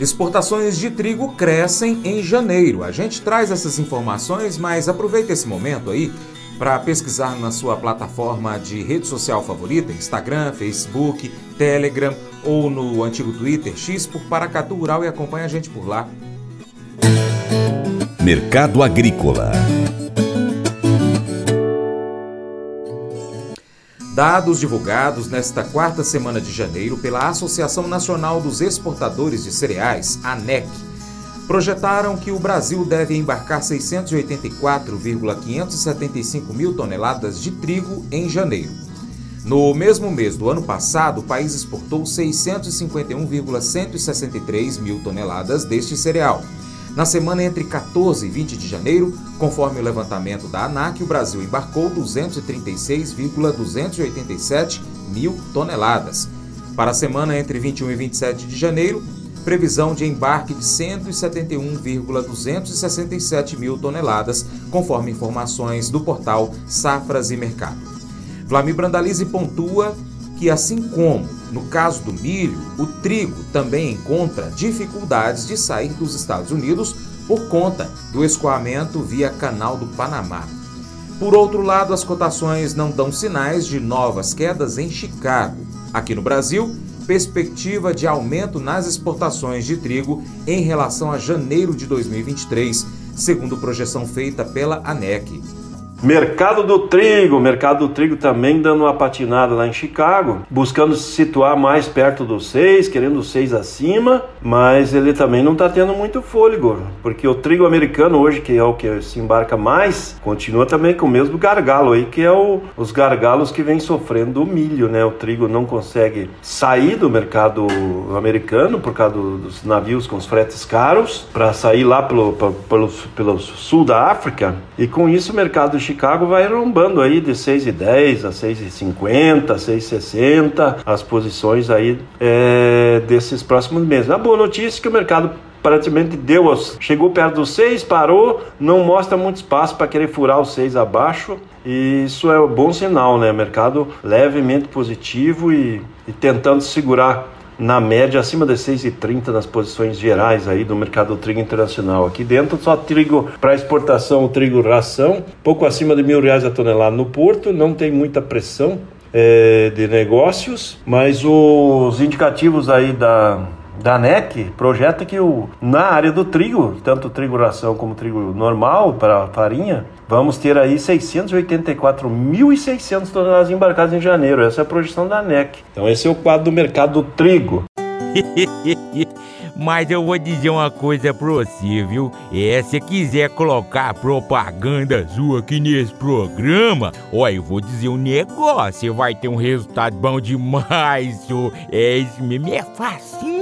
Exportações de trigo crescem em janeiro. A gente traz essas informações, mas aproveita esse momento aí para pesquisar na sua plataforma de rede social favorita, Instagram, Facebook, Telegram ou no antigo Twitter X por Paracatu Rural e acompanha a gente por lá. Mercado Agrícola Dados divulgados nesta quarta semana de janeiro pela Associação Nacional dos Exportadores de Cereais, ANEC, projetaram que o Brasil deve embarcar 684,575 mil toneladas de trigo em janeiro. No mesmo mês do ano passado, o país exportou 651,163 mil toneladas deste cereal na semana entre 14 e 20 de janeiro, conforme o levantamento da ANAC, o Brasil embarcou 236,287 mil toneladas. Para a semana entre 21 e 27 de janeiro, previsão de embarque de 171,267 mil toneladas, conforme informações do portal Safras e Mercado. Vlamir Brandalize pontua que, assim como no caso do milho, o trigo também encontra dificuldades de sair dos Estados Unidos por conta do escoamento via Canal do Panamá. Por outro lado, as cotações não dão sinais de novas quedas em Chicago. Aqui no Brasil, perspectiva de aumento nas exportações de trigo em relação a janeiro de 2023, segundo projeção feita pela ANEC. Mercado do trigo, mercado do trigo também dando uma patinada lá em Chicago, buscando se situar mais perto dos seis, querendo seis acima, mas ele também não está tendo muito fôlego, porque o trigo americano hoje, que é o que se embarca mais, continua também com o mesmo gargalo aí, que é o, os gargalos que vem sofrendo o milho, né? O trigo não consegue sair do mercado americano por causa do, dos navios com os fretes caros, para sair lá pelo, pelo, pelo sul da África, e com isso o mercado Chicago vai rombando aí de 6,10 a 6,50, 6,60 as posições aí é, desses próximos meses. A boa notícia é que o mercado praticamente deu, chegou perto dos 6, parou, não mostra muito espaço para querer furar os 6 abaixo. E isso é um bom sinal, né? Mercado levemente positivo e, e tentando segurar na média acima de 6,30 nas posições gerais aí do mercado do trigo internacional. Aqui dentro só trigo para exportação, o trigo ração, pouco acima de mil reais a tonelada no porto, não tem muita pressão é, de negócios, mas os indicativos aí da da NEC projeta que o, na área do trigo, tanto trigo ração como trigo normal para farinha, vamos ter aí 684.600 toneladas embarcadas em janeiro. Essa é a projeção da NEC. Então esse é o quadro do mercado do trigo. Mas eu vou dizer uma coisa pra você, viu? É, se quiser colocar propaganda sua aqui nesse programa, ó, eu vou dizer um negócio, você vai ter um resultado bom demais, senhor. É isso mesmo, é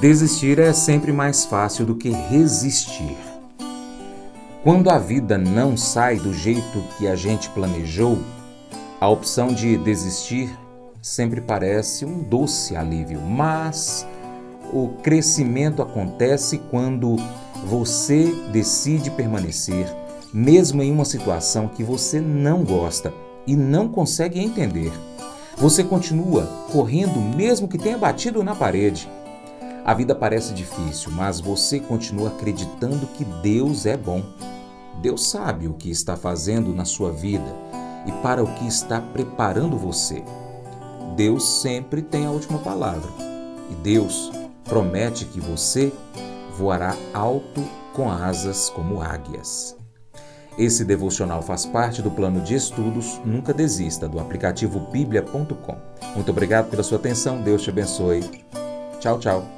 Desistir é sempre mais fácil do que resistir. Quando a vida não sai do jeito que a gente planejou, a opção de desistir sempre parece um doce alívio, mas o crescimento acontece quando você decide permanecer, mesmo em uma situação que você não gosta e não consegue entender. Você continua correndo mesmo que tenha batido na parede. A vida parece difícil, mas você continua acreditando que Deus é bom. Deus sabe o que está fazendo na sua vida e para o que está preparando você. Deus sempre tem a última palavra. E Deus promete que você voará alto com asas como águias. Esse devocional faz parte do plano de estudos Nunca Desista do aplicativo bíblia.com. Muito obrigado pela sua atenção, Deus te abençoe. Tchau, tchau.